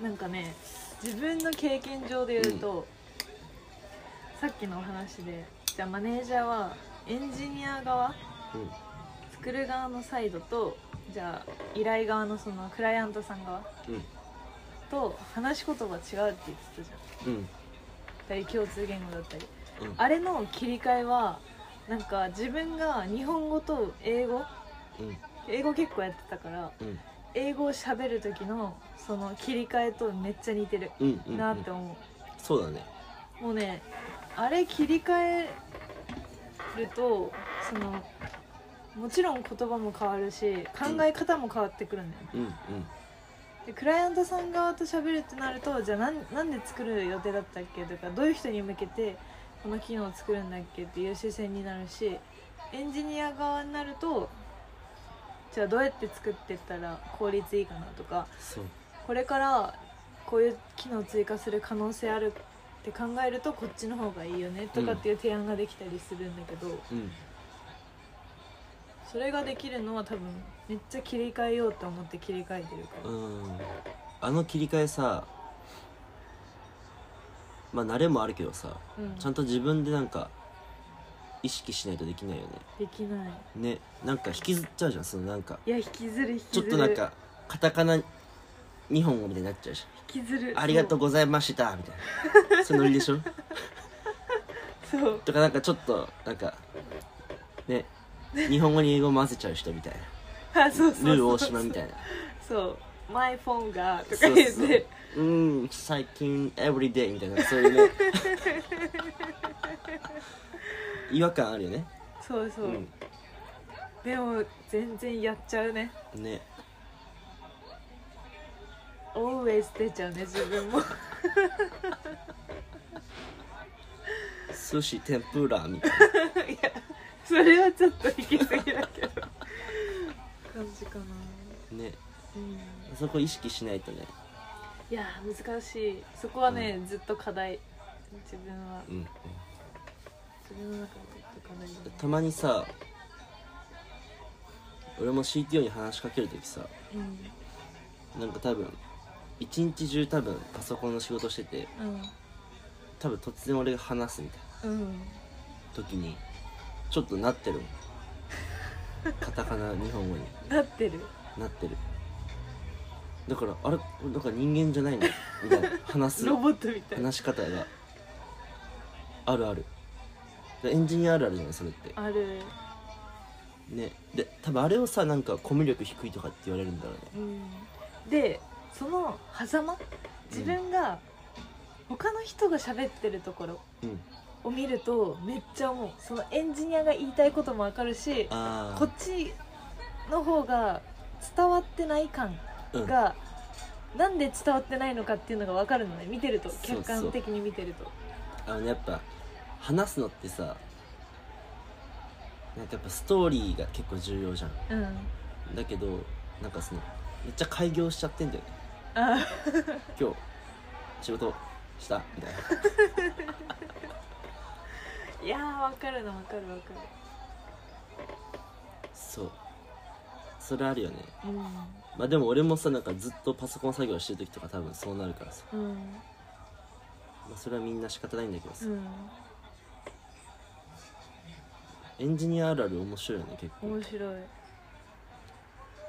なんかね自分の経験上で言うと、さっきのお話でじゃあマネージャーはエンジニア側うん。作る側のサイドとじゃあ依頼側のそのクライアントさん側うん。と話し言葉違うって言ってたじゃん。うん。共通言語だったり。うん。あれの切り替えはなんか自分が日本語と英語うん。英語結構やってたからうん英語を喋る時のその切り替えとめっちゃ似てるうんうんなって思そうだね。う、もうねあれ切り替えるとそのもちろん言葉も変わるし考え方も変わってくるんだよね、うんうん。でクライアントさん側と喋るってなるとじゃあなんなんで作る予定だったっけとかどういう人に向けてこの機能を作るんだっけっていう視線になるしエンジニア側になるとじゃあどうやって作ってったら効率いいかなとかそう。これからこういう機能を追加する可能性あるって考えるとこっちの方がいいよねとかっていう提案ができたりするんだけど、うん。それができるのは多分めっちゃ切り替えようと思って切り替えてるから。うん。あの切り替えさまあ慣れもあるけどさうん。ちゃんと自分でなんか意識しないとできないよね。できない。ね。なんか引きずっちゃうじゃん。そのなんか。いや引きずる引きちょずるっとなんかカタカナ日本語みたいになっちゃうじ引きずる。ありがとうございましたみたいな。そう。いうノリでしょ？そう。とかなんかちょっとなんかね。日本語に英語混ぜちゃう人みたいな。あそうそうそう。ルー大島みたいな。そう「マイフォンが」とかそうそう言って。うん最近 everyday みたいな。そういうね 違和感あるよね。そうそう、うん。でも全然やっちゃうね。ね。Always 出ちゃうね自分も。寿司天ぷらみたい いやそれはちょっと行き過ぎだけど。感じかな。なね。うん。そこ意識しないとね。いや難しい。そこはね、ずっと課題。自分は。うん、うん、自分の中でたまにさ俺も CTO に話しかける時さうん。なんか多分一日中多分パソコンの仕事してて多分突然俺が話すみたいうんうん。な時にちょっとなってるもん。カタカナ日本語に。なってる。なってる。だからあれ？なんか人間じゃないの？みたいな。話す。ロボットみたいな。話し方が。あるある。でエンジニアあるあるじゃないそれって。ある。ね。で多分あれをさなんかコミュ力低いとかって言われるんだろうね。うん。でその狭間自分が他の人が喋ってるところうん。を見るとめっちゃ思う。そのエンジニアが言いたいこともわかるしあこっちの方が伝わってない感あうん。が、なんで伝わってないのかっていうのが分かるのね見てると。客観的に見てると。あのねやっぱ話すのってさなんかやっぱストーリーが結構重要じゃん。うん。だけどなんかそのめっちゃ開業しちゃってんだよね。あ。今日仕事した？みたいな。いやー分かるの分かる分かそう。それあるよね。るまあでも俺もさなんかずっとパソコン作業してる時とか多分そうなるからさ、うんうん。まあ、それはみんな仕方ないんだけどさ、うんエンジニアあるある面白いよね結構。面白い。